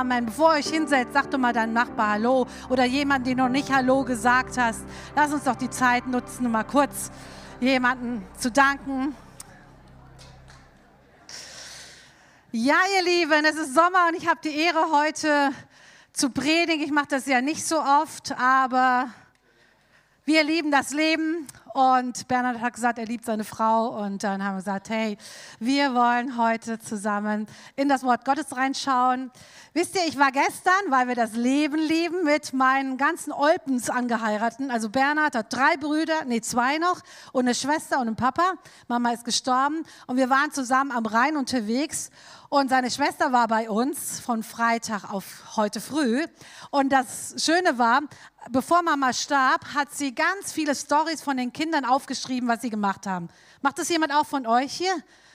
Amen. Bevor ihr euch hinsetzt, sag doch mal deinem Nachbar Hallo oder jemand, den noch nicht Hallo gesagt hast. Lass uns doch die Zeit nutzen, um mal kurz jemanden zu danken. Ja, ihr Lieben, es ist Sommer und ich habe die Ehre, heute zu predigen. Ich mache das ja nicht so oft, aber wir lieben das Leben und Bernhard hat gesagt, er liebt seine Frau. Und dann haben wir gesagt, hey, wir wollen heute zusammen in das Wort Gottes reinschauen. Wisst ihr, ich war gestern, weil wir das Leben lieben, mit meinen ganzen Olpens angeheiraten. Also Bernhard hat drei Brüder, nee, zwei noch, und eine Schwester und einen Papa. Mama ist gestorben. Und wir waren zusammen am Rhein unterwegs. Und seine Schwester war bei uns von Freitag auf heute früh. Und das Schöne war, bevor Mama starb, hat sie ganz viele Stories von den Kindern aufgeschrieben, was sie gemacht haben. Macht das jemand auch von euch hier?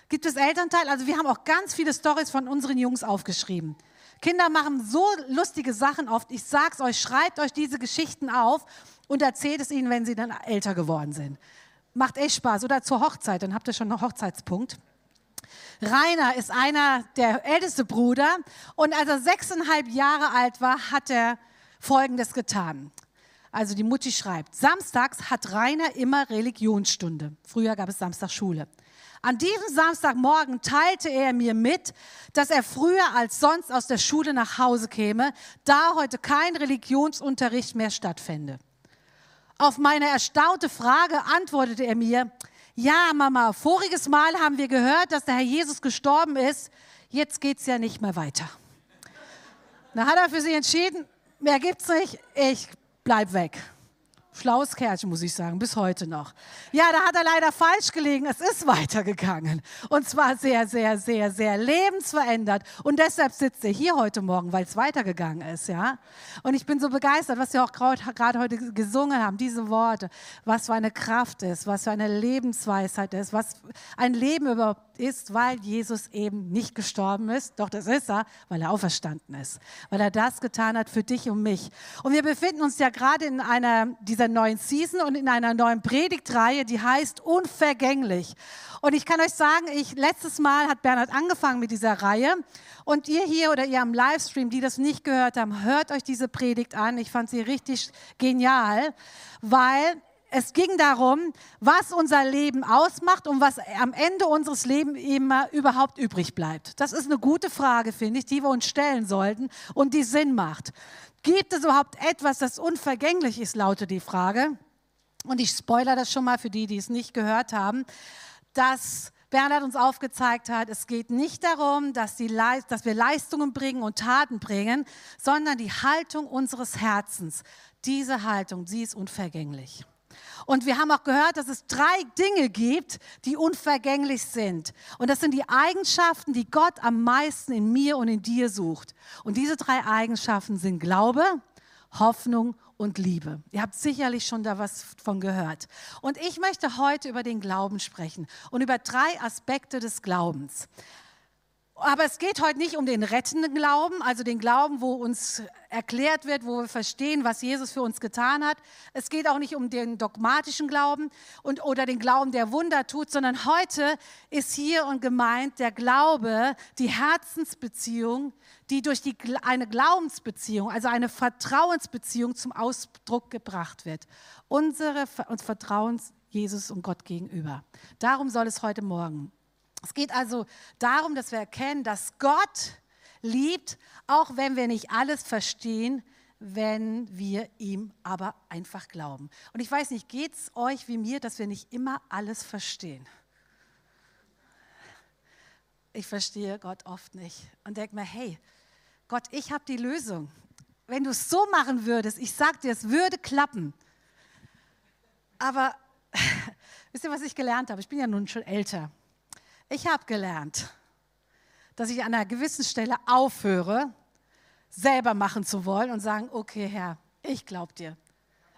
Gibt es Elternteil? Also wir haben auch ganz viele Stories von unseren Jungs aufgeschrieben. Kinder machen so lustige Sachen oft. Ich sag's euch, schreibt euch diese Geschichten auf und erzählt es ihnen, wenn sie dann älter geworden sind. Macht echt Spaß. Oder zur Hochzeit, dann habt ihr schon einen Hochzeitspunkt. Rainer ist einer der älteste Bruder und als er sechseinhalb Jahre alt war, hat er Folgendes getan. Also die Mutti schreibt, samstags hat Rainer immer Religionsstunde. Früher gab es Samstagsschule. An diesem Samstagmorgen teilte er mir mit, dass er früher als sonst aus der Schule nach Hause käme, da heute kein Religionsunterricht mehr stattfände. Auf meine erstaunte Frage antwortete er mir, ja Mama, voriges Mal haben wir gehört, dass der Herr Jesus gestorben ist, jetzt geht es ja nicht mehr weiter. Da hat er für sie entschieden, mehr gibt's nicht, ich bleib weg. Schlaues Kerlchen, muss ich sagen, bis heute noch. Ja, da hat er leider falsch gelegen. Es ist weitergegangen. Und zwar sehr, sehr, sehr, sehr lebensverändert. Und deshalb sitzt er hier heute Morgen, weil es weitergegangen ist, ja. Und ich bin so begeistert, was wir auch gerade heute gesungen haben, diese Worte. Was für eine Kraft ist, was für eine Lebensweisheit ist, was ein Leben überhaupt ist, weil Jesus eben nicht gestorben ist. Doch das ist er, weil er auferstanden ist. Weil er das getan hat für dich und mich. Und wir befinden uns ja gerade in einer dieser neuen Season und in einer neuen Predigtreihe, die heißt Unvergänglich. Und ich kann euch sagen, ich, letztes Mal hat Bernhard angefangen mit dieser Reihe. Und ihr hier oder ihr am Livestream, die das nicht gehört haben, hört euch diese Predigt an. Ich fand sie richtig genial, weil es ging darum, was unser Leben ausmacht und was am Ende unseres Lebens immer überhaupt übrig bleibt. Das ist eine gute Frage, finde ich, die wir uns stellen sollten und die Sinn macht. Gibt es überhaupt etwas, das unvergänglich ist, lautet die Frage. Und ich spoilere das schon mal für die, die es nicht gehört haben, dass Bernhard uns aufgezeigt hat, es geht nicht darum, dass, dass wir Leistungen bringen und Taten bringen, sondern die Haltung unseres Herzens. Diese Haltung, sie ist unvergänglich. Und wir haben auch gehört, dass es drei Dinge gibt, die unvergänglich sind. Und das sind die Eigenschaften, die Gott am meisten in mir und in dir sucht. Und diese drei Eigenschaften sind Glaube, Hoffnung und Liebe. Ihr habt sicherlich schon da was von gehört. Und ich möchte heute über den Glauben sprechen und über drei Aspekte des Glaubens. Aber es geht heute nicht um den rettenden Glauben, also den Glauben, wo uns erklärt wird, wo wir verstehen, was Jesus für uns getan hat. Es geht auch nicht um den dogmatischen Glauben und, oder den Glauben, der Wunder tut, sondern heute ist hier und gemeint der Glaube, die Herzensbeziehung, die durch die, eine Glaubensbeziehung, also eine Vertrauensbeziehung zum Ausdruck gebracht wird. Unsere uns Vertrauens Jesus und Gott gegenüber. Darum soll es heute Morgen es geht also darum, dass wir erkennen, dass Gott liebt, auch wenn wir nicht alles verstehen, wenn wir ihm aber einfach glauben. Und ich weiß nicht, geht es euch wie mir, dass wir nicht immer alles verstehen? Ich verstehe Gott oft nicht und denke mir, hey, Gott, ich habe die Lösung. Wenn du es so machen würdest, ich sag dir, es würde klappen. Aber wisst ihr, was ich gelernt habe? Ich bin ja nun schon älter. Ich habe gelernt, dass ich an einer gewissen Stelle aufhöre, selber machen zu wollen und sagen, okay Herr, ich glaube dir.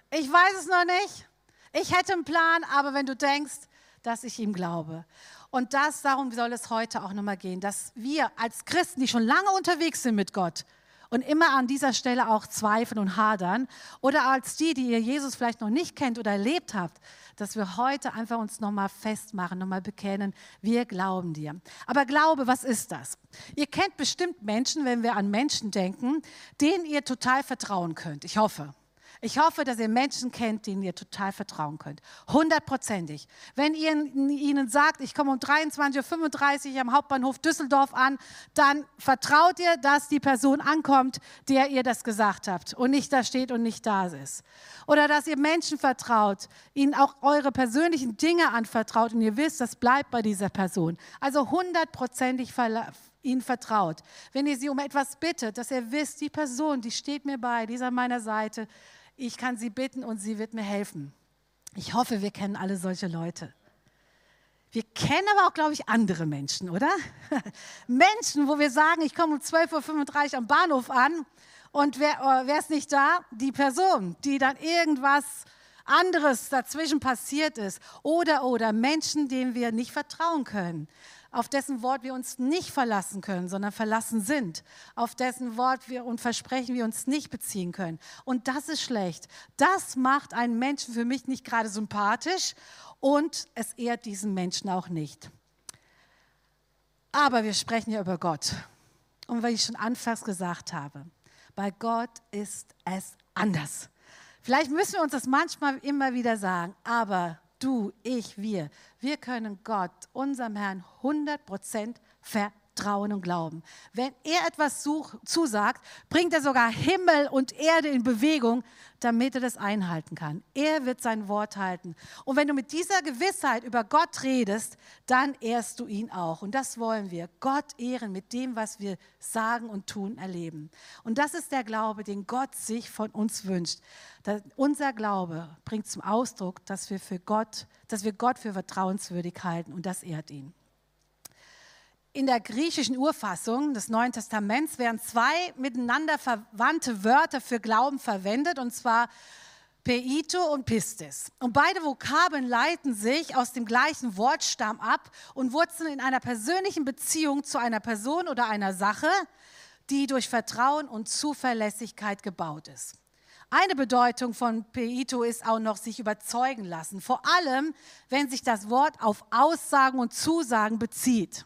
Ich weiß es noch nicht. Ich hätte einen Plan, aber wenn du denkst, dass ich ihm glaube. Und das, darum soll es heute auch nochmal gehen, dass wir als Christen, die schon lange unterwegs sind mit Gott, und immer an dieser Stelle auch zweifeln und hadern. Oder als die, die ihr Jesus vielleicht noch nicht kennt oder erlebt habt, dass wir heute einfach uns nochmal festmachen, nochmal bekennen, wir glauben dir. Aber Glaube, was ist das? Ihr kennt bestimmt Menschen, wenn wir an Menschen denken, denen ihr total vertrauen könnt. Ich hoffe. Ich hoffe, dass ihr Menschen kennt, denen ihr total vertrauen könnt. Hundertprozentig. Wenn ihr ihnen sagt, ich komme um 23.35 Uhr am Hauptbahnhof Düsseldorf an, dann vertraut ihr, dass die Person ankommt, der ihr das gesagt habt und nicht da steht und nicht da ist. Oder dass ihr Menschen vertraut, ihnen auch eure persönlichen Dinge anvertraut und ihr wisst, das bleibt bei dieser Person. Also hundertprozentig ihnen vertraut. Wenn ihr sie um etwas bittet, dass ihr wisst, die Person, die steht mir bei, die ist an meiner Seite, ich kann sie bitten und sie wird mir helfen. Ich hoffe, wir kennen alle solche Leute. Wir kennen aber auch, glaube ich, andere Menschen, oder? Menschen, wo wir sagen, ich komme um 12.35 Uhr am Bahnhof an und wer, äh, wer ist nicht da? Die Person, die dann irgendwas anderes dazwischen passiert ist. Oder, oder Menschen, denen wir nicht vertrauen können auf dessen Wort wir uns nicht verlassen können, sondern verlassen sind, auf dessen Wort wir und Versprechen wir uns nicht beziehen können. Und das ist schlecht. Das macht einen Menschen für mich nicht gerade sympathisch und es ehrt diesen Menschen auch nicht. Aber wir sprechen ja über Gott. Und weil ich schon anfangs gesagt habe, bei Gott ist es anders. Vielleicht müssen wir uns das manchmal immer wieder sagen, aber du, ich, wir, wir können Gott, unserem Herrn, 100% vertrauen und glauben. Wenn er etwas such, zusagt, bringt er sogar Himmel und Erde in Bewegung, damit er das einhalten kann. Er wird sein Wort halten. Und wenn du mit dieser Gewissheit über Gott redest, dann ehrst du ihn auch. Und das wollen wir. Gott ehren mit dem, was wir sagen und tun, erleben. Und das ist der Glaube, den Gott sich von uns wünscht. Das, unser Glaube bringt zum Ausdruck, dass wir, für Gott, dass wir Gott für vertrauenswürdig halten und das ehrt ihn. In der griechischen Urfassung des Neuen Testaments werden zwei miteinander verwandte Wörter für Glauben verwendet, und zwar Peito und Pistis. Und beide Vokabeln leiten sich aus dem gleichen Wortstamm ab und wurzeln in einer persönlichen Beziehung zu einer Person oder einer Sache, die durch Vertrauen und Zuverlässigkeit gebaut ist. Eine Bedeutung von Peito ist auch noch sich überzeugen lassen, vor allem wenn sich das Wort auf Aussagen und Zusagen bezieht.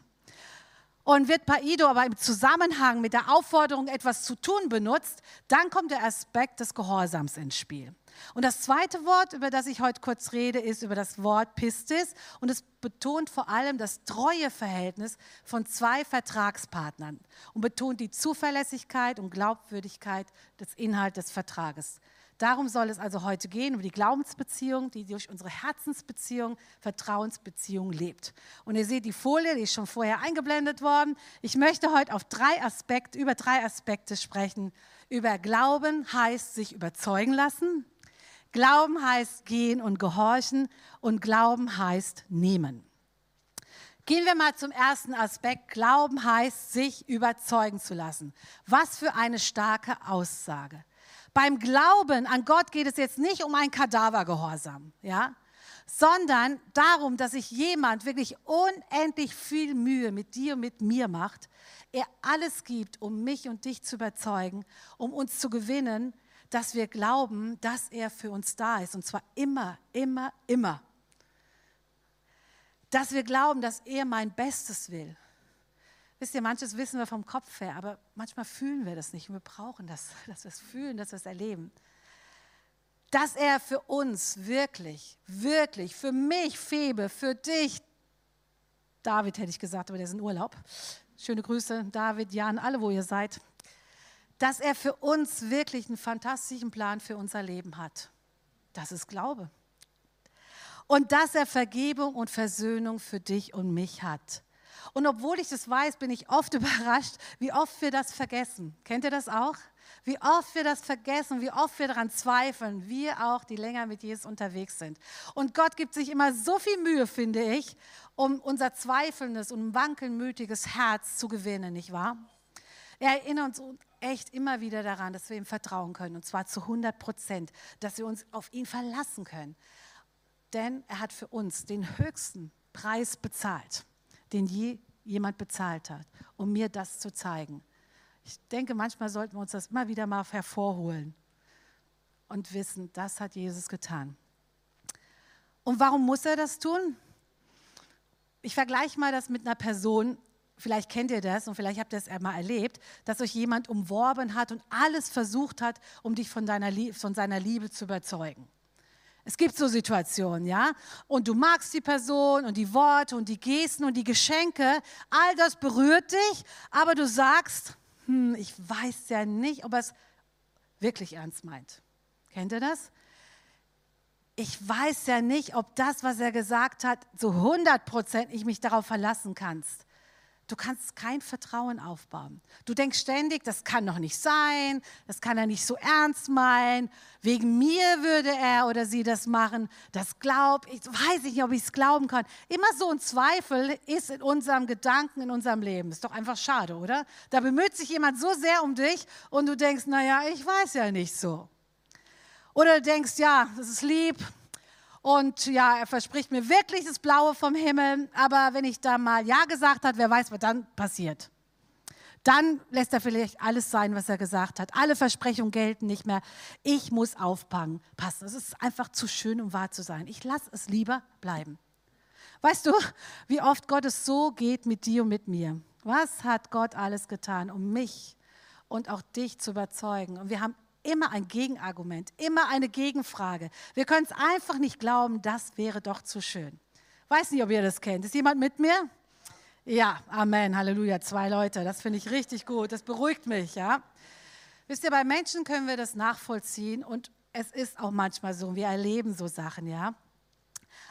Und wird Paido aber im Zusammenhang mit der Aufforderung, etwas zu tun, benutzt, dann kommt der Aspekt des Gehorsams ins Spiel. Und das zweite Wort, über das ich heute kurz rede, ist über das Wort Pistis. Und es betont vor allem das treue Verhältnis von zwei Vertragspartnern und betont die Zuverlässigkeit und Glaubwürdigkeit des Inhalts des Vertrages. Darum soll es also heute gehen, über die Glaubensbeziehung, die durch unsere Herzensbeziehung, Vertrauensbeziehung lebt. Und ihr seht die Folie, die ist schon vorher eingeblendet worden. Ich möchte heute auf drei Aspekte, über drei Aspekte sprechen. Über Glauben heißt sich überzeugen lassen. Glauben heißt gehen und gehorchen. Und Glauben heißt nehmen. Gehen wir mal zum ersten Aspekt. Glauben heißt, sich überzeugen zu lassen. Was für eine starke Aussage. Beim Glauben an Gott geht es jetzt nicht um ein Kadavergehorsam, ja, sondern darum, dass sich jemand wirklich unendlich viel Mühe mit dir und mit mir macht, er alles gibt, um mich und dich zu überzeugen, um uns zu gewinnen, dass wir glauben, dass er für uns da ist und zwar immer, immer, immer. Dass wir glauben, dass er mein Bestes will Wisst ihr, manches wissen wir vom Kopf her, aber manchmal fühlen wir das nicht wir brauchen das, dass wir es fühlen, dass wir es erleben. Dass er für uns wirklich, wirklich, für mich, Febe, für dich, David hätte ich gesagt, aber der ist in Urlaub. Schöne Grüße, David, Jan, alle, wo ihr seid. Dass er für uns wirklich einen fantastischen Plan für unser Leben hat. Das ist Glaube. Und dass er Vergebung und Versöhnung für dich und mich hat. Und obwohl ich das weiß, bin ich oft überrascht, wie oft wir das vergessen. Kennt ihr das auch? Wie oft wir das vergessen, wie oft wir daran zweifeln, wir auch, die länger mit Jesus unterwegs sind. Und Gott gibt sich immer so viel Mühe, finde ich, um unser zweifelndes und wankelmütiges Herz zu gewinnen, nicht wahr? Er erinnert uns echt immer wieder daran, dass wir ihm vertrauen können, und zwar zu 100 Prozent, dass wir uns auf ihn verlassen können. Denn er hat für uns den höchsten Preis bezahlt den je jemand bezahlt hat, um mir das zu zeigen. Ich denke, manchmal sollten wir uns das immer wieder mal hervorholen und wissen, das hat Jesus getan. Und warum muss er das tun? Ich vergleiche mal das mit einer Person, vielleicht kennt ihr das und vielleicht habt ihr es einmal erlebt, dass euch jemand umworben hat und alles versucht hat, um dich von, deiner, von seiner Liebe zu überzeugen. Es gibt so Situationen, ja? Und du magst die Person und die Worte und die Gesten und die Geschenke, all das berührt dich, aber du sagst, hm, ich weiß ja nicht, ob er es wirklich ernst meint. Kennt ihr das? Ich weiß ja nicht, ob das, was er gesagt hat, zu 100 Prozent ich mich darauf verlassen kannst. Du kannst kein Vertrauen aufbauen. Du denkst ständig, das kann doch nicht sein, das kann er nicht so ernst meinen. Wegen mir würde er oder sie das machen. Das glaub ich, weiß ich nicht, ob ich es glauben kann. Immer so ein Zweifel ist in unserem Gedanken, in unserem Leben. Ist doch einfach schade, oder? Da bemüht sich jemand so sehr um dich und du denkst, naja, ich weiß ja nicht so. Oder du denkst, ja, das ist lieb, und ja, er verspricht mir wirklich das Blaue vom Himmel. Aber wenn ich da mal Ja gesagt habe, wer weiß, was dann passiert. Dann lässt er vielleicht alles sein, was er gesagt hat. Alle Versprechungen gelten nicht mehr. Ich muss aufpassen. Passen. Es ist einfach zu schön, um wahr zu sein. Ich lasse es lieber bleiben. Weißt du, wie oft Gott es so geht mit dir und mit mir? Was hat Gott alles getan, um mich und auch dich zu überzeugen? Und wir haben immer ein Gegenargument, immer eine Gegenfrage. Wir können es einfach nicht glauben, das wäre doch zu schön. Weiß nicht, ob ihr das kennt. Ist jemand mit mir? Ja, Amen, Halleluja, zwei Leute. Das finde ich richtig gut. Das beruhigt mich, ja. Wisst ihr, bei Menschen können wir das nachvollziehen und es ist auch manchmal so, wir erleben so Sachen, ja.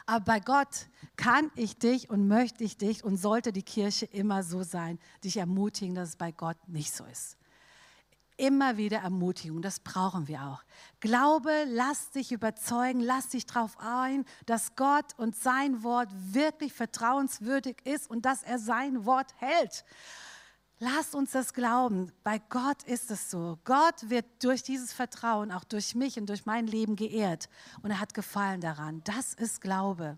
Aber bei Gott kann ich dich und möchte ich dich und sollte die Kirche immer so sein, dich ermutigen, dass es bei Gott nicht so ist immer wieder Ermutigung. Das brauchen wir auch. Glaube, lass dich überzeugen, lass dich darauf ein, dass Gott und sein Wort wirklich vertrauenswürdig ist und dass er sein Wort hält. Lass uns das glauben. Bei Gott ist es so. Gott wird durch dieses Vertrauen, auch durch mich und durch mein Leben geehrt. Und er hat Gefallen daran. Das ist Glaube.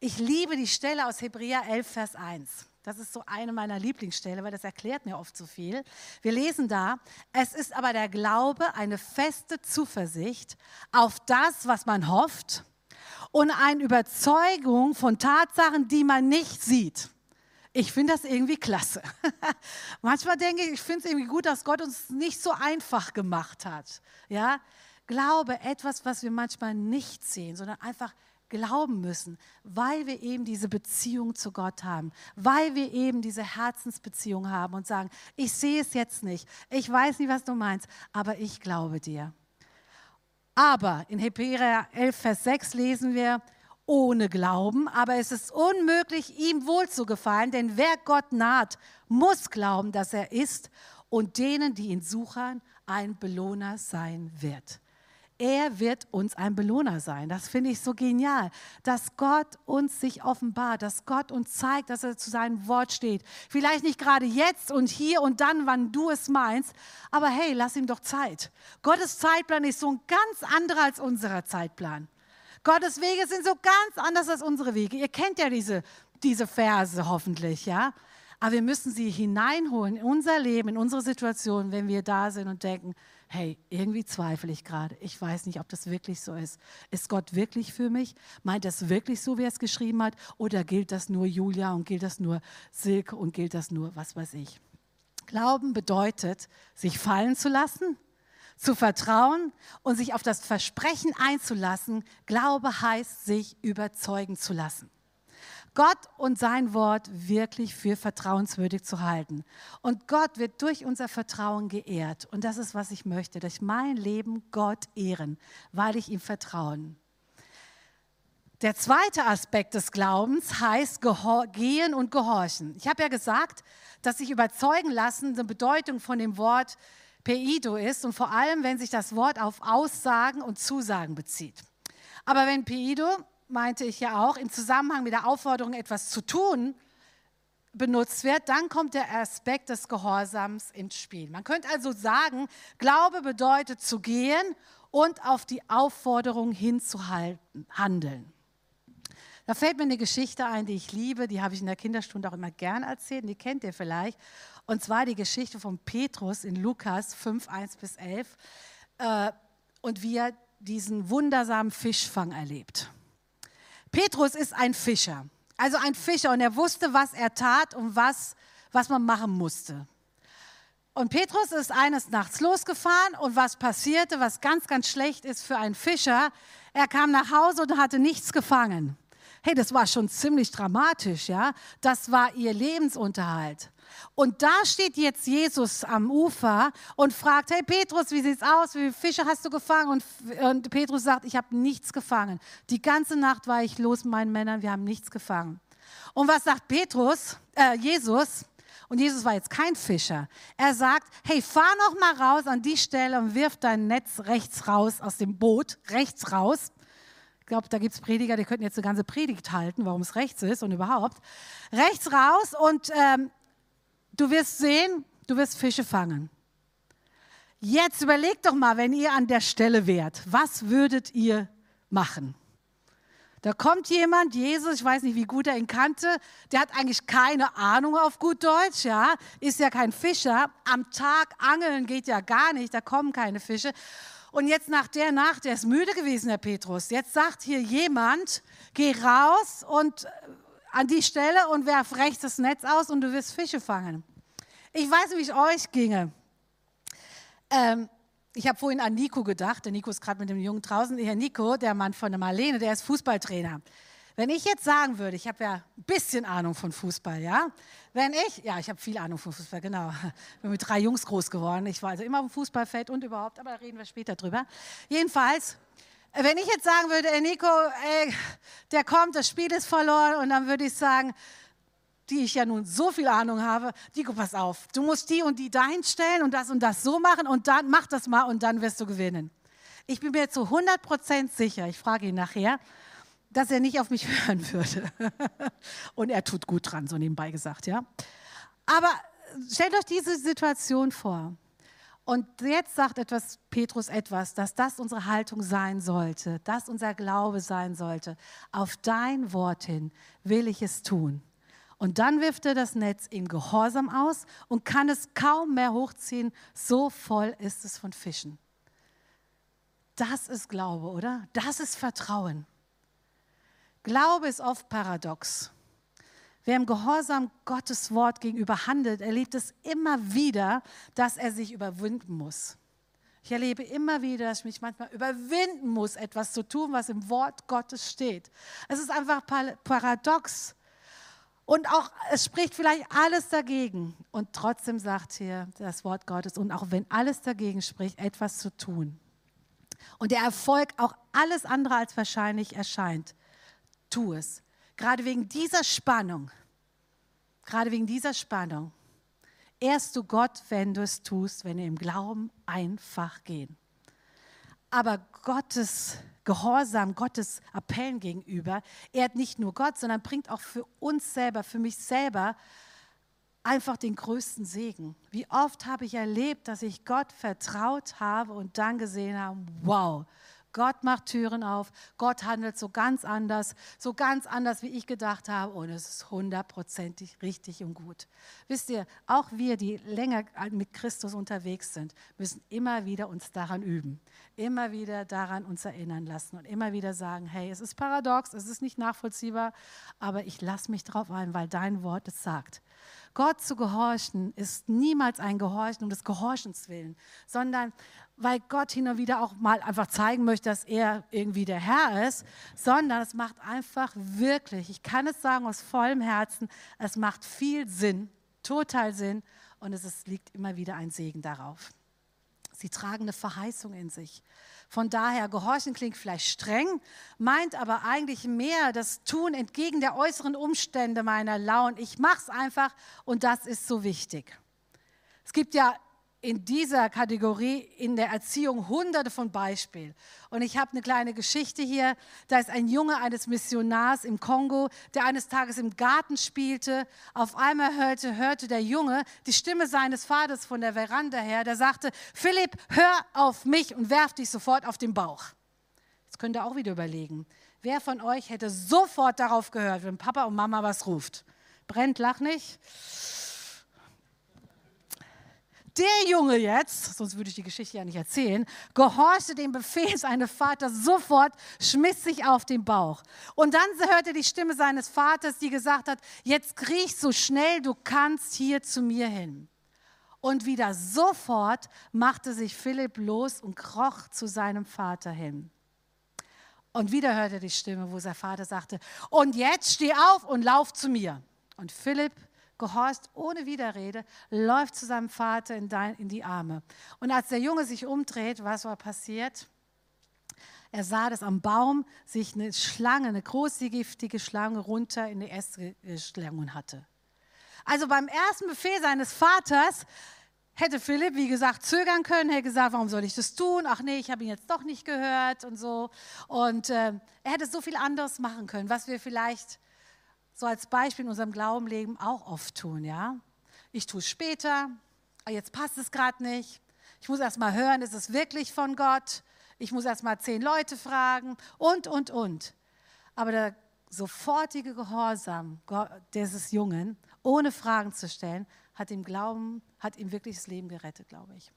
Ich liebe die Stelle aus Hebräer 11, Vers 1. Das ist so eine meiner Lieblingsstelle, weil das erklärt mir oft so viel. Wir lesen da, es ist aber der Glaube eine feste Zuversicht auf das, was man hofft und eine Überzeugung von Tatsachen, die man nicht sieht. Ich finde das irgendwie klasse. Manchmal denke ich, ich finde es irgendwie gut, dass Gott uns nicht so einfach gemacht hat. Ja, Glaube, etwas, was wir manchmal nicht sehen, sondern einfach glauben müssen, weil wir eben diese Beziehung zu Gott haben, weil wir eben diese Herzensbeziehung haben und sagen, ich sehe es jetzt nicht, ich weiß nicht, was du meinst, aber ich glaube dir. Aber in Hebräer 11, Vers 6 lesen wir, ohne Glauben, aber es ist unmöglich, ihm wohl zu gefallen, denn wer Gott naht, muss glauben, dass er ist und denen, die ihn suchen, ein Belohner sein wird. Er wird uns ein Belohner sein. Das finde ich so genial, dass Gott uns sich offenbart, dass Gott uns zeigt, dass er zu seinem Wort steht. Vielleicht nicht gerade jetzt und hier und dann, wann du es meinst, aber hey, lass ihm doch Zeit. Gottes Zeitplan ist so ein ganz anderer als unser Zeitplan. Gottes Wege sind so ganz anders als unsere Wege. Ihr kennt ja diese, diese Verse hoffentlich, ja. Aber wir müssen sie hineinholen in unser Leben, in unsere Situation, wenn wir da sind und denken, hey, irgendwie zweifle ich gerade. Ich weiß nicht, ob das wirklich so ist. Ist Gott wirklich für mich? Meint das wirklich so, wie er es geschrieben hat? Oder gilt das nur Julia und gilt das nur Silke und gilt das nur, was weiß ich? Glauben bedeutet, sich fallen zu lassen, zu vertrauen und sich auf das Versprechen einzulassen. Glaube heißt, sich überzeugen zu lassen. Gott und sein Wort wirklich für vertrauenswürdig zu halten. Und Gott wird durch unser Vertrauen geehrt. Und das ist, was ich möchte, ich mein Leben Gott ehren, weil ich ihm vertraue. Der zweite Aspekt des Glaubens heißt gehen und gehorchen. Ich habe ja gesagt, dass sich überzeugen lassen eine Bedeutung von dem Wort Peido ist und vor allem, wenn sich das Wort auf Aussagen und Zusagen bezieht. Aber wenn Peido meinte ich ja auch, im Zusammenhang mit der Aufforderung, etwas zu tun, benutzt wird, dann kommt der Aspekt des Gehorsams ins Spiel. Man könnte also sagen, Glaube bedeutet zu gehen und auf die Aufforderung hinzuhalten, handeln. Da fällt mir eine Geschichte ein, die ich liebe, die habe ich in der Kinderstunde auch immer gern erzählt, die kennt ihr vielleicht. Und zwar die Geschichte von Petrus in Lukas 5, 1 bis 11 äh, und wie er diesen wundersamen Fischfang erlebt. Petrus ist ein Fischer, also ein Fischer und er wusste, was er tat und was, was man machen musste. Und Petrus ist eines Nachts losgefahren und was passierte, was ganz, ganz schlecht ist für einen Fischer, er kam nach Hause und hatte nichts gefangen. Hey, das war schon ziemlich dramatisch, ja? Das war ihr Lebensunterhalt. Und da steht jetzt Jesus am Ufer und fragt, hey Petrus, wie sieht's aus? Wie viele Fische hast du gefangen? Und, und Petrus sagt, ich habe nichts gefangen. Die ganze Nacht war ich los mit meinen Männern, wir haben nichts gefangen. Und was sagt Petrus, äh, Jesus? Und Jesus war jetzt kein Fischer. Er sagt, hey, fahr noch mal raus an die Stelle und wirf dein Netz rechts raus aus dem Boot, rechts raus. Ich glaube, da gibt es Prediger, die könnten jetzt eine ganze Predigt halten, warum es rechts ist und überhaupt. Rechts raus und ähm, du wirst sehen, du wirst Fische fangen. Jetzt überlegt doch mal, wenn ihr an der Stelle wärt, was würdet ihr machen? Da kommt jemand, Jesus, ich weiß nicht, wie gut er ihn kannte, der hat eigentlich keine Ahnung auf gut Deutsch, ja, ist ja kein Fischer. Am Tag angeln geht ja gar nicht, da kommen keine Fische. Und jetzt nach der Nacht, der ist müde gewesen, Herr Petrus. Jetzt sagt hier jemand, geh raus und an die Stelle und werf rechts das Netz aus und du wirst Fische fangen. Ich weiß wie es euch ginge. Ähm, ich habe vorhin an Nico gedacht. Der Nico ist gerade mit dem Jungen draußen. Herr Nico, der Mann von der Marlene, der ist Fußballtrainer. Wenn ich jetzt sagen würde, ich habe ja ein bisschen Ahnung von Fußball, ja? Wenn ich, ja, ich habe viel Ahnung von Fußball, genau. Bin mit drei Jungs groß geworden. Ich war also immer dem Fußballfeld und überhaupt, aber da reden wir später drüber. Jedenfalls, wenn ich jetzt sagen würde, Nico, ey, der kommt, das Spiel ist verloren und dann würde ich sagen, die ich ja nun so viel Ahnung habe, Dico, pass auf, du musst die und die dahin stellen und das und das so machen und dann mach das mal und dann wirst du gewinnen. Ich bin mir zu 100% sicher, ich frage ihn nachher, dass er nicht auf mich hören würde. und er tut gut dran, so nebenbei gesagt, ja. Aber stellt euch diese Situation vor. Und jetzt sagt etwas Petrus etwas, dass das unsere Haltung sein sollte, dass unser Glaube sein sollte. Auf dein Wort hin will ich es tun. Und dann wirft er das Netz in Gehorsam aus und kann es kaum mehr hochziehen, so voll ist es von Fischen. Das ist Glaube, oder? Das ist Vertrauen. Glaube ist oft paradox. Wer im Gehorsam Gottes Wort gegenüber handelt, erlebt es immer wieder, dass er sich überwinden muss. Ich erlebe immer wieder, dass ich mich manchmal überwinden muss, etwas zu tun, was im Wort Gottes steht. Es ist einfach paradox. Und auch, es spricht vielleicht alles dagegen. Und trotzdem sagt hier das Wort Gottes, und auch wenn alles dagegen spricht, etwas zu tun. Und der Erfolg auch alles andere als wahrscheinlich erscheint, tu es. Gerade wegen dieser Spannung, gerade wegen dieser Spannung, ehrst du Gott, wenn du es tust, wenn wir im Glauben einfach gehen. Aber Gottes Gehorsam Gottes Appellen gegenüber ehrt nicht nur Gott, sondern bringt auch für uns selber, für mich selber einfach den größten Segen. Wie oft habe ich erlebt, dass ich Gott vertraut habe und dann gesehen habe, wow, Gott macht Türen auf, Gott handelt so ganz anders, so ganz anders, wie ich gedacht habe und es ist hundertprozentig richtig und gut. Wisst ihr, auch wir, die länger mit Christus unterwegs sind, müssen immer wieder uns daran üben, immer wieder daran uns erinnern lassen und immer wieder sagen, hey, es ist paradox, es ist nicht nachvollziehbar, aber ich lasse mich drauf ein, weil dein Wort es sagt. Gott zu gehorchen ist niemals ein Gehorchen um des Gehorchens willen, sondern weil Gott hin und wieder auch mal einfach zeigen möchte, dass er irgendwie der Herr ist, sondern es macht einfach wirklich, ich kann es sagen aus vollem Herzen, es macht viel Sinn, total Sinn und es ist, liegt immer wieder ein Segen darauf. Sie tragen eine Verheißung in sich. Von daher, Gehorchen klingt vielleicht streng, meint aber eigentlich mehr das Tun entgegen der äußeren Umstände meiner Laune. Ich mache es einfach und das ist so wichtig. Es gibt ja in dieser Kategorie in der Erziehung hunderte von Beispielen. Und ich habe eine kleine Geschichte hier. Da ist ein Junge eines Missionars im Kongo, der eines Tages im Garten spielte. Auf einmal hörte, hörte der Junge die Stimme seines Vaters von der Veranda her, der sagte, Philipp, hör auf mich und werf dich sofort auf den Bauch. Jetzt könnt ihr auch wieder überlegen, wer von euch hätte sofort darauf gehört, wenn Papa und Mama was ruft? Brennt, lach nicht. Der Junge jetzt, sonst würde ich die Geschichte ja nicht erzählen, gehorchte dem Befehl seines Vaters sofort, schmiss sich auf den Bauch. Und dann hörte die Stimme seines Vaters, die gesagt hat, jetzt kriech so schnell du kannst hier zu mir hin. Und wieder sofort machte sich Philipp los und kroch zu seinem Vater hin. Und wieder hörte er die Stimme, wo sein Vater sagte, und jetzt steh auf und lauf zu mir. Und Philipp gehorcht ohne Widerrede, läuft zu seinem Vater in, dein, in die Arme. Und als der Junge sich umdreht, was war passiert? Er sah, dass am Baum sich eine Schlange, eine große giftige Schlange runter in die Äste geschlungen hatte. Also beim ersten Befehl seines Vaters hätte Philipp, wie gesagt, zögern können, hätte gesagt, warum soll ich das tun? Ach nee, ich habe ihn jetzt doch nicht gehört und so. Und äh, er hätte so viel anderes machen können, was wir vielleicht so als Beispiel in unserem Glaubenleben auch oft tun, ja. Ich tue es später, jetzt passt es gerade nicht. Ich muss erst mal hören, ist es wirklich von Gott? Ich muss erst mal zehn Leute fragen und, und, und. Aber der sofortige Gehorsam dieses Jungen, ohne Fragen zu stellen, hat ihm Glauben, hat ihm wirklich das Leben gerettet, glaube ich.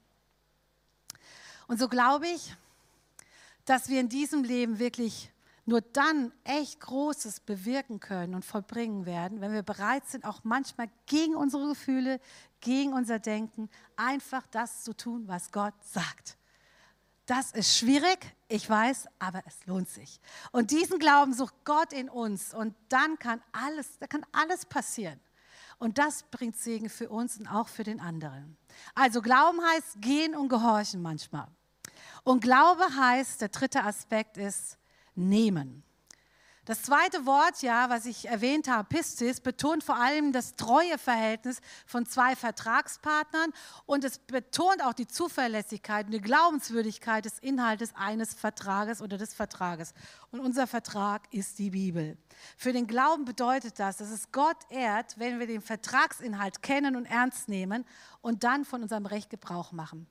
Und so glaube ich, dass wir in diesem Leben wirklich nur dann echt Großes bewirken können und vollbringen werden, wenn wir bereit sind, auch manchmal gegen unsere Gefühle, gegen unser Denken, einfach das zu tun, was Gott sagt. Das ist schwierig, ich weiß, aber es lohnt sich. Und diesen Glauben sucht Gott in uns und dann kann alles, da kann alles passieren. Und das bringt Segen für uns und auch für den anderen. Also Glauben heißt gehen und gehorchen manchmal. Und Glaube heißt, der dritte Aspekt ist, nehmen. Das zweite Wort, ja, was ich erwähnt habe, Pistis, betont vor allem das treue Verhältnis von zwei Vertragspartnern und es betont auch die Zuverlässigkeit und die Glaubenswürdigkeit des Inhaltes eines Vertrages oder des Vertrages. Und unser Vertrag ist die Bibel. Für den Glauben bedeutet das, dass es Gott ehrt, wenn wir den Vertragsinhalt kennen und ernst nehmen und dann von unserem Recht Gebrauch machen.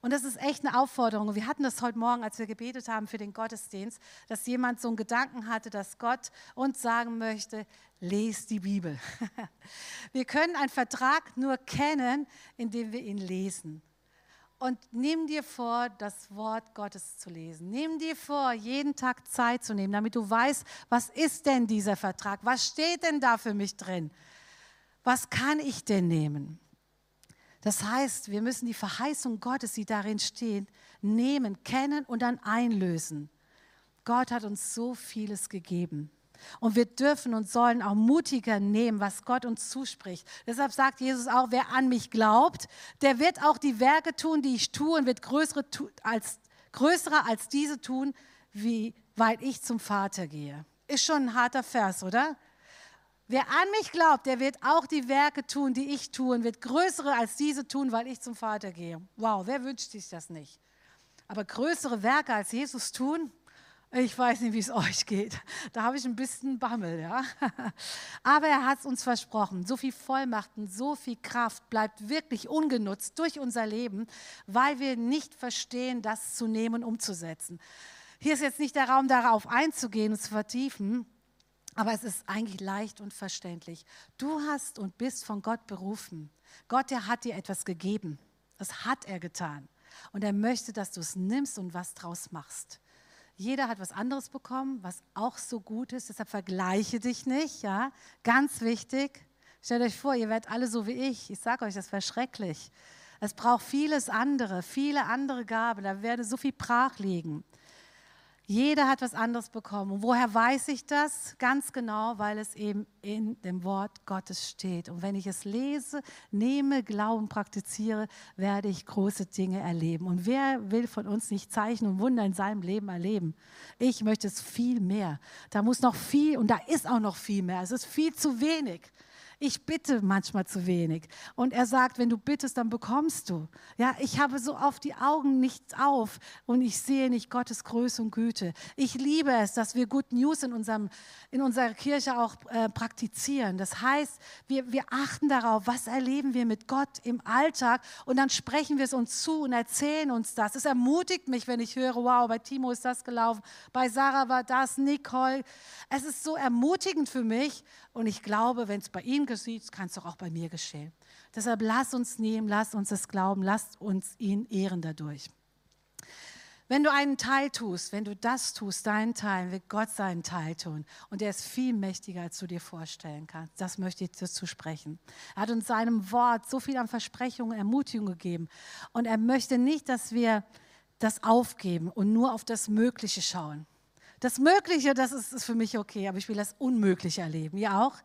Und das ist echt eine Aufforderung. Wir hatten das heute Morgen, als wir gebetet haben für den Gottesdienst, dass jemand so einen Gedanken hatte, dass Gott uns sagen möchte, lest die Bibel. Wir können einen Vertrag nur kennen, indem wir ihn lesen. Und nimm dir vor, das Wort Gottes zu lesen. Nimm dir vor, jeden Tag Zeit zu nehmen, damit du weißt, was ist denn dieser Vertrag? Was steht denn da für mich drin? Was kann ich denn nehmen? Das heißt, wir müssen die Verheißung Gottes, die darin steht, nehmen, kennen und dann einlösen. Gott hat uns so vieles gegeben. Und wir dürfen und sollen auch mutiger nehmen, was Gott uns zuspricht. Deshalb sagt Jesus auch, wer an mich glaubt, der wird auch die Werke tun, die ich tue und wird größere als, größere als diese tun, wie, weil ich zum Vater gehe. Ist schon ein harter Vers, oder? Wer an mich glaubt, der wird auch die Werke tun, die ich tue und wird größere als diese tun, weil ich zum Vater gehe. Wow, wer wünscht sich das nicht? Aber größere Werke als Jesus tun, ich weiß nicht, wie es euch geht. Da habe ich ein bisschen Bammel, ja. Aber er hat es uns versprochen. So viel Vollmachten, so viel Kraft bleibt wirklich ungenutzt durch unser Leben, weil wir nicht verstehen, das zu nehmen und umzusetzen. Hier ist jetzt nicht der Raum, darauf einzugehen und zu vertiefen. Aber es ist eigentlich leicht und verständlich. Du hast und bist von Gott berufen. Gott, der hat dir etwas gegeben. Das hat er getan. Und er möchte, dass du es nimmst und was draus machst. Jeder hat was anderes bekommen, was auch so gut ist. Deshalb vergleiche dich nicht. Ja? Ganz wichtig. Stellt euch vor, ihr werdet alle so wie ich. Ich sage euch, das wäre schrecklich. Es braucht vieles andere, viele andere Gaben. Da werde so viel brach liegen. Jeder hat was anderes bekommen. Und woher weiß ich das? Ganz genau, weil es eben in dem Wort Gottes steht. Und wenn ich es lese, nehme, Glauben, praktiziere, werde ich große Dinge erleben. Und wer will von uns nicht Zeichen und Wunder in seinem Leben erleben? Ich möchte es viel mehr. Da muss noch viel und da ist auch noch viel mehr. Es ist viel zu wenig. Ich bitte manchmal zu wenig. Und er sagt, wenn du bittest, dann bekommst du. Ja, ich habe so auf die Augen nichts auf und ich sehe nicht Gottes Größe und Güte. Ich liebe es, dass wir Good News in, unserem, in unserer Kirche auch äh, praktizieren. Das heißt, wir, wir achten darauf, was erleben wir mit Gott im Alltag und dann sprechen wir es uns zu und erzählen uns das. Es ermutigt mich, wenn ich höre, wow, bei Timo ist das gelaufen, bei Sarah war das, Nicole. Es ist so ermutigend für mich und ich glaube, wenn es bei ihm geschieht, kann es doch auch bei mir geschehen. Deshalb lass uns nehmen, lass uns es glauben, lass uns ihn ehren dadurch. Wenn du einen Teil tust, wenn du das tust, deinen Teil, wird Gott seinen Teil tun. Und er ist viel mächtiger, als du dir vorstellen kannst. Das möchte ich dazu sprechen. Er hat uns seinem Wort so viel an Versprechungen, Ermutigung gegeben. Und er möchte nicht, dass wir das aufgeben und nur auf das Mögliche schauen. Das Mögliche, das ist, ist für mich okay, aber ich will das Unmögliche erleben. Ihr auch?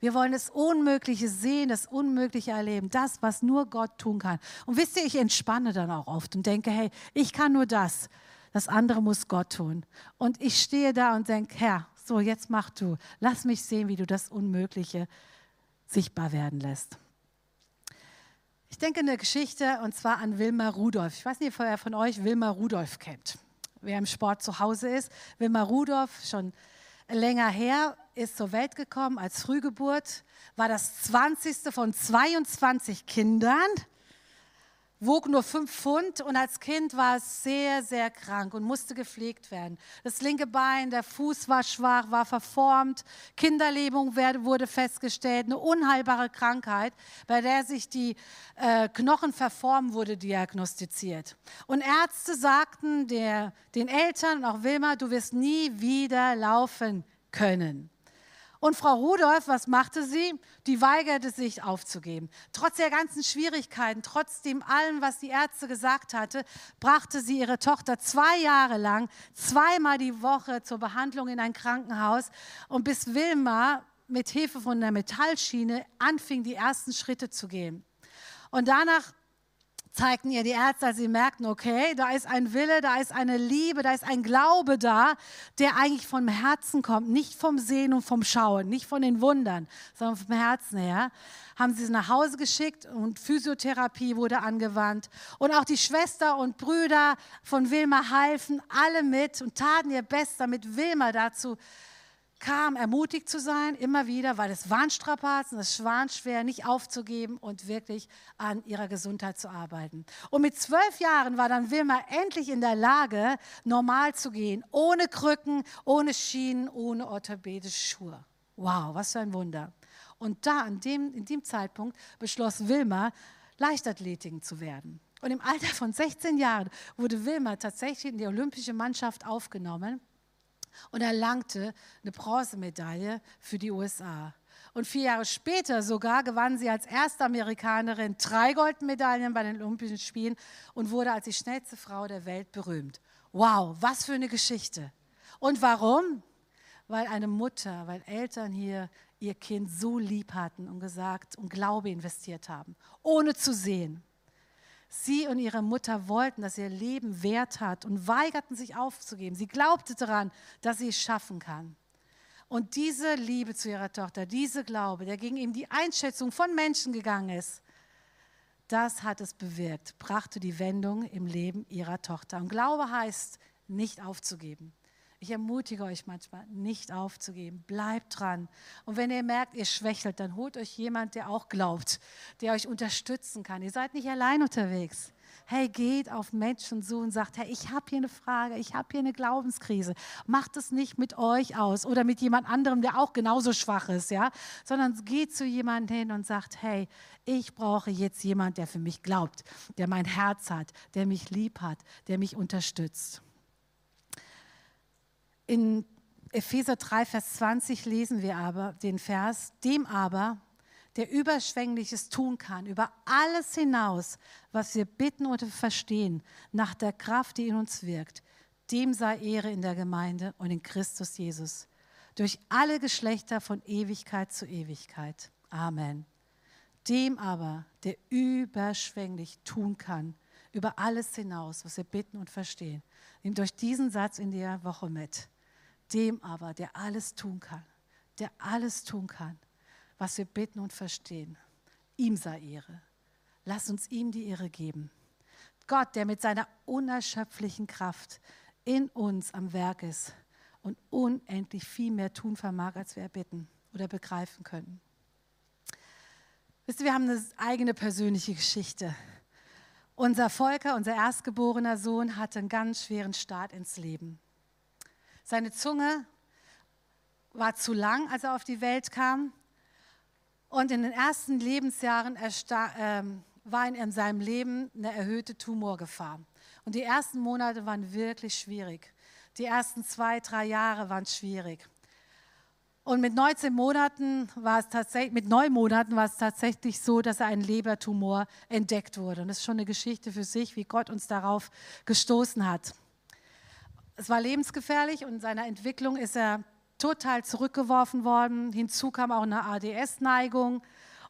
Wir wollen das Unmögliche sehen, das Unmögliche erleben, das, was nur Gott tun kann. Und wisst ihr, ich entspanne dann auch oft und denke, hey, ich kann nur das, das andere muss Gott tun. Und ich stehe da und denke, Herr, so jetzt mach du, lass mich sehen, wie du das Unmögliche sichtbar werden lässt. Ich denke eine Geschichte und zwar an Wilma Rudolph. Ich weiß nicht, wer von euch Wilma Rudolph kennt. Wer im Sport zu Hause ist. Wilma Rudolph, schon länger her, ist zur Welt gekommen als Frühgeburt, war das 20. von 22 Kindern, wog nur 5 Pfund und als Kind war es sehr, sehr krank und musste gepflegt werden. Das linke Bein, der Fuß war schwach, war verformt, Kinderlähmung wurde festgestellt, eine unheilbare Krankheit, bei der sich die äh, Knochen verformen, wurde diagnostiziert. Und Ärzte sagten der, den Eltern und auch Wilma, du wirst nie wieder laufen können. Und Frau Rudolph, was machte sie? Die weigerte sich aufzugeben. Trotz der ganzen Schwierigkeiten, trotzdem allem, was die Ärzte gesagt hatte, brachte sie ihre Tochter zwei Jahre lang, zweimal die Woche zur Behandlung in ein Krankenhaus. Und bis Wilma mit Hilfe von der Metallschiene anfing, die ersten Schritte zu gehen. Und danach zeigten ihr die Ärzte, als sie merkten, okay, da ist ein Wille, da ist eine Liebe, da ist ein Glaube da, der eigentlich vom Herzen kommt, nicht vom Sehen und vom Schauen, nicht von den Wundern, sondern vom Herzen her. Haben sie sie nach Hause geschickt und Physiotherapie wurde angewandt. Und auch die Schwester und Brüder von Wilma halfen alle mit und taten ihr Bestes, damit Wilma dazu kam, ermutigt zu sein, immer wieder, weil es waren Strapazen, es war schwer, nicht aufzugeben und wirklich an ihrer Gesundheit zu arbeiten. Und mit zwölf Jahren war dann Wilma endlich in der Lage, normal zu gehen, ohne Krücken, ohne Schienen, ohne orthopädische Schuhe. Wow, was für ein Wunder. Und da, an dem, in dem Zeitpunkt, beschloss Wilma, Leichtathletiken zu werden. Und im Alter von 16 Jahren wurde Wilma tatsächlich in die olympische Mannschaft aufgenommen und erlangte eine Bronzemedaille für die USA. Und vier Jahre später sogar gewann sie als erste Amerikanerin drei Goldmedaillen bei den Olympischen Spielen und wurde als die schnellste Frau der Welt berühmt. Wow, was für eine Geschichte. Und warum? Weil eine Mutter, weil Eltern hier ihr Kind so lieb hatten und gesagt und Glaube investiert haben, ohne zu sehen. Sie und ihre Mutter wollten, dass ihr Leben Wert hat und weigerten sich aufzugeben. Sie glaubte daran, dass sie es schaffen kann. Und diese Liebe zu ihrer Tochter, diese Glaube, der gegen ihm die Einschätzung von Menschen gegangen ist, das hat es bewirkt, brachte die Wendung im Leben ihrer Tochter. Und Glaube heißt, nicht aufzugeben. Ich ermutige euch manchmal, nicht aufzugeben. Bleibt dran. Und wenn ihr merkt, ihr schwächelt, dann holt euch jemand, der auch glaubt, der euch unterstützen kann. Ihr seid nicht allein unterwegs. Hey, geht auf Menschen zu und sagt, hey, ich habe hier eine Frage, ich habe hier eine Glaubenskrise. Macht es nicht mit euch aus oder mit jemand anderem, der auch genauso schwach ist, ja, sondern geht zu jemandem hin und sagt, hey, ich brauche jetzt jemand, der für mich glaubt, der mein Herz hat, der mich lieb hat, der mich unterstützt. In Epheser 3, Vers 20 lesen wir aber den Vers, dem aber, der Überschwängliches tun kann, über alles hinaus, was wir bitten oder verstehen, nach der Kraft, die in uns wirkt, dem sei Ehre in der Gemeinde und in Christus Jesus, durch alle Geschlechter von Ewigkeit zu Ewigkeit. Amen. Dem aber, der überschwänglich tun kann, über alles hinaus, was wir bitten und verstehen. Nehmt euch diesen Satz in der Woche mit dem aber, der alles tun kann, der alles tun kann, was wir bitten und verstehen. Ihm sei Ehre. Lass uns ihm die Ehre geben. Gott, der mit seiner unerschöpflichen Kraft in uns am Werk ist und unendlich viel mehr tun vermag, als wir erbitten oder begreifen können. Wisst ihr, wir haben eine eigene persönliche Geschichte. Unser Volker, unser erstgeborener Sohn, hatte einen ganz schweren Start ins Leben. Seine Zunge war zu lang, als er auf die Welt kam. Und in den ersten Lebensjahren ähm, war in seinem Leben eine erhöhte Tumorgefahr. Und die ersten Monate waren wirklich schwierig. Die ersten zwei, drei Jahre waren schwierig. Und mit 19 Monaten war es tatsächlich, mit neun Monaten war es tatsächlich so, dass er einen Lebertumor entdeckt wurde. Und das ist schon eine Geschichte für sich, wie Gott uns darauf gestoßen hat. Es war lebensgefährlich und in seiner Entwicklung ist er total zurückgeworfen worden. Hinzu kam auch eine ADS-Neigung.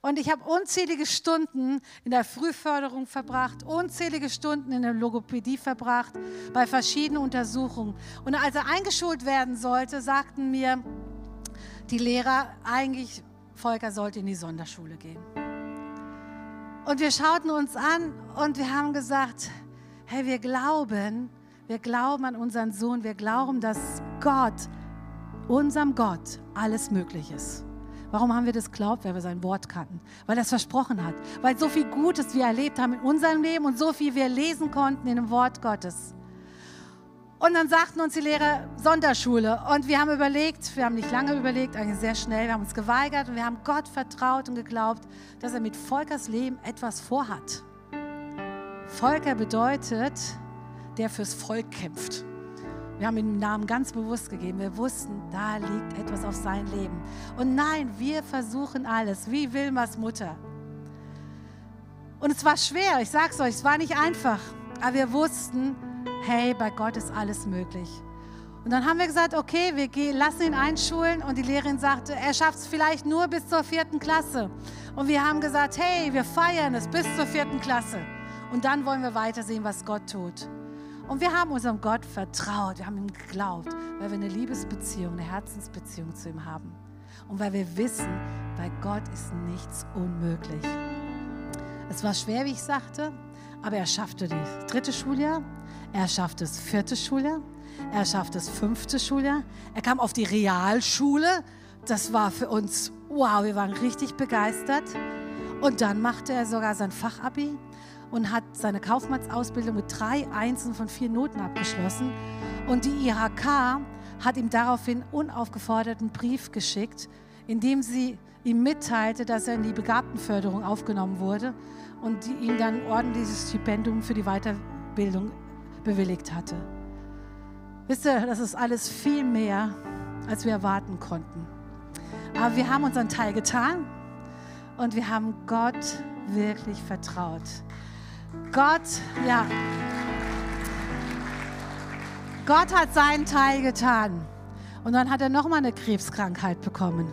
Und ich habe unzählige Stunden in der Frühförderung verbracht, unzählige Stunden in der Logopädie verbracht, bei verschiedenen Untersuchungen. Und als er eingeschult werden sollte, sagten mir, die Lehrer, eigentlich Volker sollte in die Sonderschule gehen. Und wir schauten uns an und wir haben gesagt, hey, wir glauben, wir glauben an unseren Sohn, wir glauben, dass Gott, unserem Gott, alles möglich ist. Warum haben wir das geglaubt? Weil wir sein Wort kannten. Weil er es versprochen hat. Weil so viel Gutes wir erlebt haben in unserem Leben und so viel wir lesen konnten in dem Wort Gottes. Und dann sagten uns die Lehrer Sonderschule. Und wir haben überlegt, wir haben nicht lange überlegt, eigentlich sehr schnell, wir haben uns geweigert und wir haben Gott vertraut und geglaubt, dass er mit Volkers Leben etwas vorhat. Volker bedeutet, der fürs Volk kämpft. Wir haben ihm den Namen ganz bewusst gegeben. Wir wussten, da liegt etwas auf sein Leben. Und nein, wir versuchen alles, wie Wilmas Mutter. Und es war schwer, ich sag's euch, es war nicht einfach. Aber wir wussten, hey, bei Gott ist alles möglich. Und dann haben wir gesagt, okay, wir gehen, lassen ihn einschulen. Und die Lehrerin sagte, er schafft es vielleicht nur bis zur vierten Klasse. Und wir haben gesagt, hey, wir feiern es bis zur vierten Klasse. Und dann wollen wir weitersehen, was Gott tut. Und wir haben unserem Gott vertraut, wir haben ihm geglaubt, weil wir eine Liebesbeziehung, eine Herzensbeziehung zu ihm haben. Und weil wir wissen, bei Gott ist nichts unmöglich. Es war schwer, wie ich sagte, aber er schaffte das dritte Schuljahr, er schaffte das vierte Schuljahr, er schaffte das fünfte Schuljahr, er kam auf die Realschule. Das war für uns, wow, wir waren richtig begeistert. Und dann machte er sogar sein Fachabi und hat seine Kaufmannsausbildung mit drei Einsen von vier Noten abgeschlossen. Und die IHK hat ihm daraufhin unaufgefordert einen Brief geschickt, in dem sie ihm mitteilte, dass er in die Begabtenförderung aufgenommen wurde und die ihm dann ein ordentliches Stipendium für die Weiterbildung bewilligt hatte. Wisst ihr, das ist alles viel mehr, als wir erwarten konnten. Aber wir haben unseren Teil getan und wir haben Gott wirklich vertraut. Gott, ja. Gott hat seinen Teil getan. Und dann hat er nochmal eine Krebskrankheit bekommen.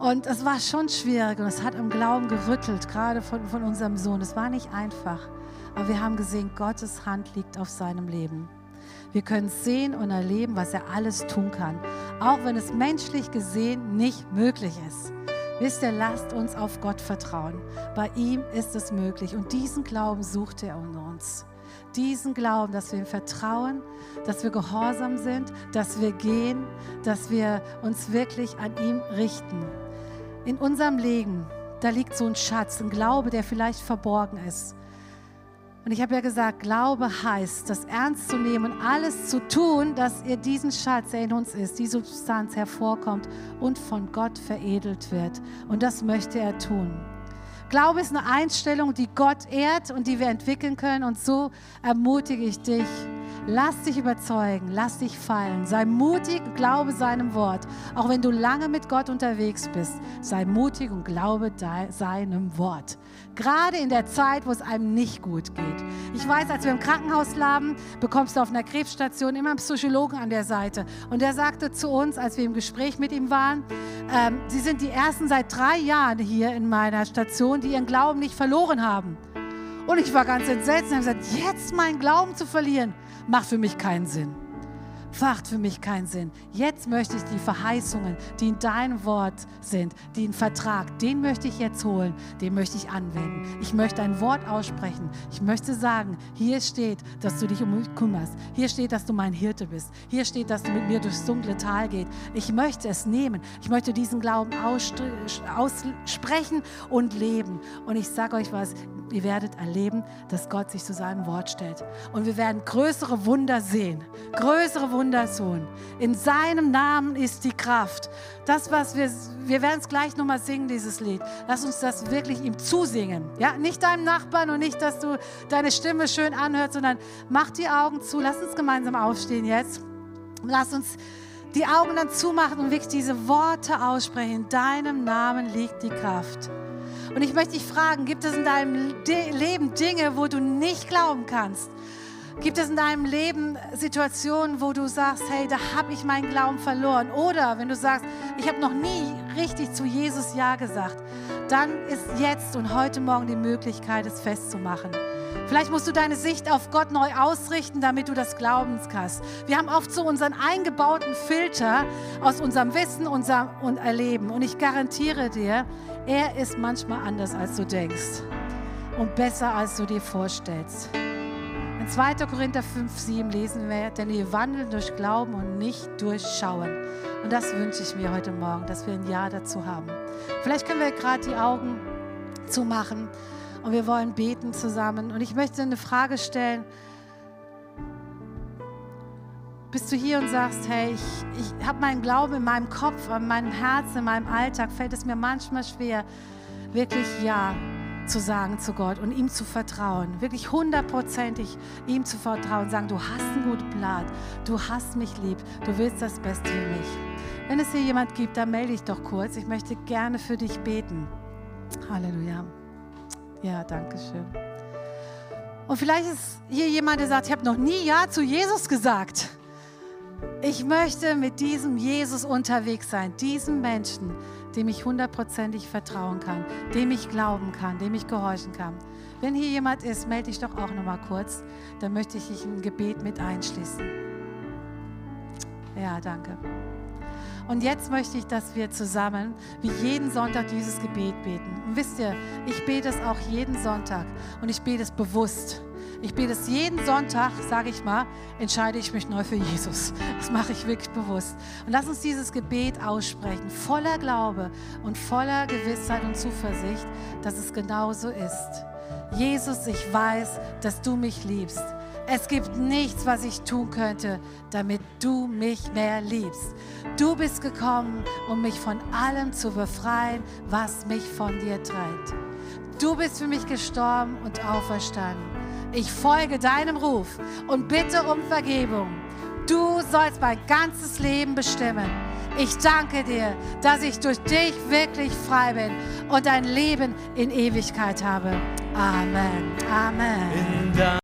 Und es war schon schwierig und es hat im Glauben gerüttelt, gerade von, von unserem Sohn. Es war nicht einfach. Aber wir haben gesehen, Gottes Hand liegt auf seinem Leben. Wir können sehen und erleben, was er alles tun kann, auch wenn es menschlich gesehen nicht möglich ist. Wisst ihr, lasst uns auf Gott vertrauen. Bei ihm ist es möglich. Und diesen Glauben sucht er in uns. Diesen Glauben, dass wir ihm vertrauen, dass wir gehorsam sind, dass wir gehen, dass wir uns wirklich an ihm richten. In unserem Leben, da liegt so ein Schatz, ein Glaube, der vielleicht verborgen ist. Und ich habe ja gesagt, Glaube heißt, das ernst zu nehmen alles zu tun, dass ihr diesen Schatz, der in uns ist, die Substanz hervorkommt und von Gott veredelt wird. Und das möchte er tun. Glaube ist eine Einstellung, die Gott ehrt und die wir entwickeln können. Und so ermutige ich dich, Lass dich überzeugen, lass dich fallen. Sei mutig, glaube seinem Wort. Auch wenn du lange mit Gott unterwegs bist, sei mutig und glaube seinem Wort. Gerade in der Zeit, wo es einem nicht gut geht. Ich weiß, als wir im Krankenhaus lagen, bekommst du auf einer Krebsstation immer einen Psychologen an der Seite. Und der sagte zu uns, als wir im Gespräch mit ihm waren, ähm, Sie sind die Ersten seit drei Jahren hier in meiner Station, die ihren Glauben nicht verloren haben. Und ich war ganz entsetzt und habe gesagt, jetzt meinen Glauben zu verlieren macht für mich keinen Sinn. Macht für mich keinen Sinn. Jetzt möchte ich die Verheißungen, die in deinem Wort sind, den Vertrag, den möchte ich jetzt holen, den möchte ich anwenden. Ich möchte ein Wort aussprechen. Ich möchte sagen, hier steht, dass du dich um mich kümmerst. Hier steht, dass du mein Hirte bist. Hier steht, dass du mit mir durchs dunkle Tal gehst. Ich möchte es nehmen. Ich möchte diesen Glauben aussprechen und leben. Und ich sage euch was, Ihr werdet erleben, dass Gott sich zu seinem Wort stellt. Und wir werden größere Wunder sehen. Größere Wunder tun. In seinem Namen ist die Kraft. Das, was wir, wir werden es gleich nochmal singen, dieses Lied. Lass uns das wirklich ihm zusingen. Ja, nicht deinem Nachbarn und nicht, dass du deine Stimme schön anhörst, sondern mach die Augen zu. Lass uns gemeinsam aufstehen jetzt. Lass uns die Augen dann zumachen und wirklich diese Worte aussprechen. In deinem Namen liegt die Kraft. Und ich möchte dich fragen, gibt es in deinem Leben Dinge, wo du nicht glauben kannst? Gibt es in deinem Leben Situationen, wo du sagst, hey, da habe ich meinen Glauben verloren? Oder wenn du sagst, ich habe noch nie richtig zu Jesus Ja gesagt, dann ist jetzt und heute Morgen die Möglichkeit, es festzumachen. Vielleicht musst du deine Sicht auf Gott neu ausrichten, damit du das Glauben kannst. Wir haben oft so unseren eingebauten Filter aus unserem Wissen unserem, und Erleben. Und ich garantiere dir, er ist manchmal anders, als du denkst. Und besser, als du dir vorstellst. In 2. Korinther 5, 7 lesen wir, denn wir wandeln durch Glauben und nicht durch Schauen. Und das wünsche ich mir heute Morgen, dass wir ein Ja dazu haben. Vielleicht können wir gerade die Augen zumachen und wir wollen beten zusammen. Und ich möchte eine Frage stellen. Bist du hier und sagst, hey, ich, ich habe meinen Glauben in meinem Kopf, in meinem Herzen, in meinem Alltag, fällt es mir manchmal schwer, wirklich Ja zu sagen zu Gott und ihm zu vertrauen, wirklich hundertprozentig ihm zu vertrauen, sagen, du hast einen guten Plan, du hast mich lieb, du willst das Beste für mich. Wenn es hier jemand gibt, dann melde dich doch kurz. Ich möchte gerne für dich beten. Halleluja. Ja, danke schön. Und vielleicht ist hier jemand, der sagt, ich habe noch nie Ja zu Jesus gesagt. Ich möchte mit diesem Jesus unterwegs sein, diesem Menschen, dem ich hundertprozentig vertrauen kann, dem ich glauben kann, dem ich gehorchen kann. Wenn hier jemand ist, melde dich doch auch noch mal kurz. Dann möchte ich dich im Gebet mit einschließen. Ja, danke. Und jetzt möchte ich, dass wir zusammen wie jeden Sonntag dieses Gebet beten. Und wisst ihr, ich bete es auch jeden Sonntag und ich bete es bewusst. Ich bete es jeden Sonntag, sage ich mal, entscheide ich mich neu für Jesus. Das mache ich wirklich bewusst. Und lass uns dieses Gebet aussprechen, voller Glaube und voller Gewissheit und Zuversicht, dass es genauso ist. Jesus, ich weiß, dass du mich liebst. Es gibt nichts, was ich tun könnte, damit du mich mehr liebst. Du bist gekommen, um mich von allem zu befreien, was mich von dir trennt. Du bist für mich gestorben und auferstanden. Ich folge deinem Ruf und bitte um Vergebung. Du sollst mein ganzes Leben bestimmen. Ich danke dir, dass ich durch dich wirklich frei bin und ein Leben in Ewigkeit habe. Amen. Amen.